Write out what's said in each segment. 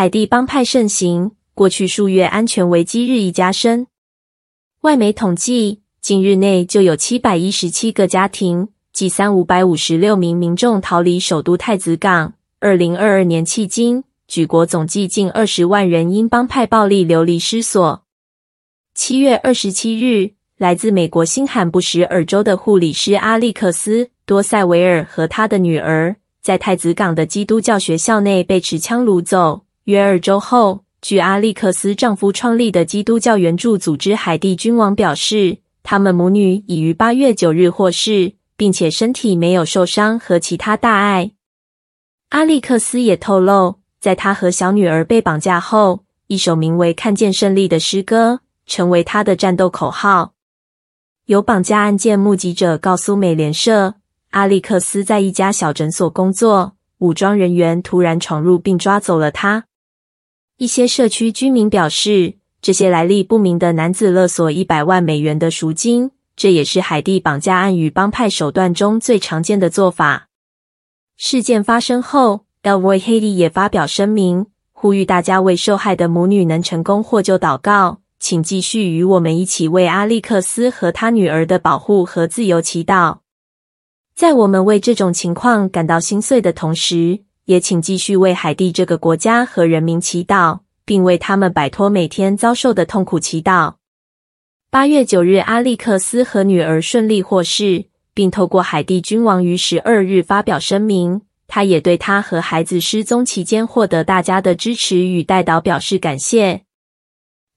海地帮派盛行，过去数月安全危机日益加深。外媒统计，近日内就有七百一十七个家庭，计三五百五十六名民众逃离首都太子港。二零二二年迄今，举国总计近二十万人因帮派暴力流离失所。七月二十七日，来自美国新罕布什尔州的护理师阿历克斯·多塞维尔和他的女儿，在太子港的基督教学校内被持枪掳走。约二周后，据阿历克斯丈夫创立的基督教援助组织海地君王表示，他们母女已于八月九日获释，并且身体没有受伤和其他大碍。阿历克斯也透露，在他和小女儿被绑架后，一首名为《看见胜利》的诗歌成为他的战斗口号。有绑架案件目击者告诉美联社，阿历克斯在一家小诊所工作，武装人员突然闯入并抓走了他。一些社区居民表示，这些来历不明的男子勒索一百万美元的赎金，这也是海地绑架案与帮派手段中最常见的做法。事件发生后，El Voice Haiti 也发表声明，呼吁大家为受害的母女能成功获救祷告，请继续与我们一起为阿历克斯和他女儿的保护和自由祈祷。在我们为这种情况感到心碎的同时，也请继续为海地这个国家和人民祈祷，并为他们摆脱每天遭受的痛苦祈祷。八月九日，阿历克斯和女儿顺利获释，并透过海地君王于十二日发表声明，他也对他和孩子失踪期间获得大家的支持与代祷表示感谢。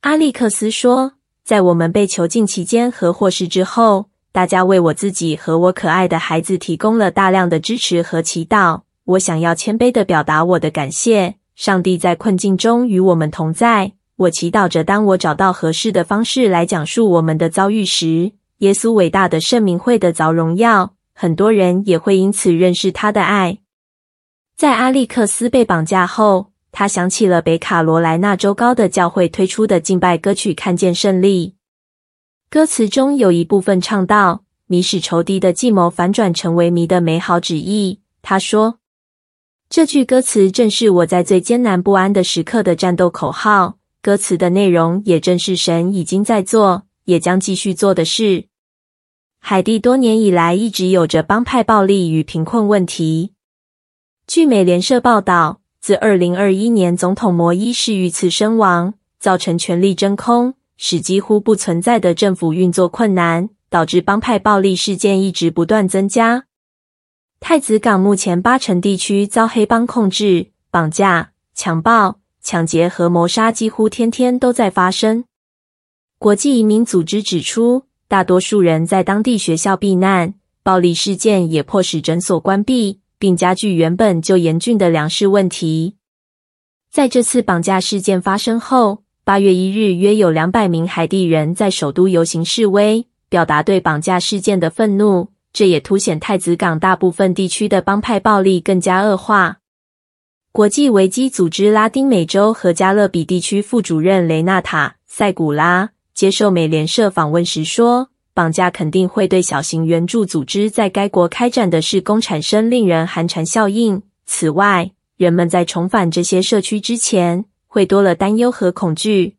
阿历克斯说：“在我们被囚禁期间和获释之后，大家为我自己和我可爱的孩子提供了大量的支持和祈祷。”我想要谦卑地表达我的感谢。上帝在困境中与我们同在。我祈祷着，当我找到合适的方式来讲述我们的遭遇时，耶稣伟大的圣名会得着荣耀。很多人也会因此认识他的爱。在阿历克斯被绑架后，他想起了北卡罗来纳州高的教会推出的敬拜歌曲《看见胜利》。歌词中有一部分唱到：“迷使仇敌的计谋反转成为迷的美好旨意。”他说。这句歌词正是我在最艰难不安的时刻的战斗口号。歌词的内容也正是神已经在做，也将继续做的事。海地多年以来一直有着帮派暴力与贫困问题。据美联社报道，自二零二一年总统摩伊士遇刺身亡，造成权力真空，使几乎不存在的政府运作困难，导致帮派暴力事件一直不断增加。太子港目前八成地区遭黑帮控制，绑架、强暴、抢劫和谋杀几乎天天都在发生。国际移民组织指出，大多数人在当地学校避难，暴力事件也迫使诊所关闭，并加剧原本就严峻的粮食问题。在这次绑架事件发生后，八月一日，约有两百名海地人在首都游行示威，表达对绑架事件的愤怒。这也凸显太子港大部分地区的帮派暴力更加恶化。国际危机组织拉丁美洲和加勒比地区副主任雷纳塔·塞古拉接受美联社访问时说：“绑架肯定会对小型援助组织在该国开展的事工产生令人寒蝉效应。此外，人们在重返这些社区之前，会多了担忧和恐惧。”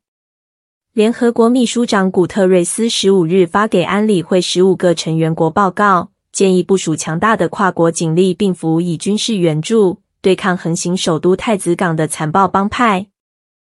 联合国秘书长古特瑞斯十五日发给安理会十五个成员国报告，建议部署强大的跨国警力，并辅以军事援助，对抗横行首都太子港的残暴帮派。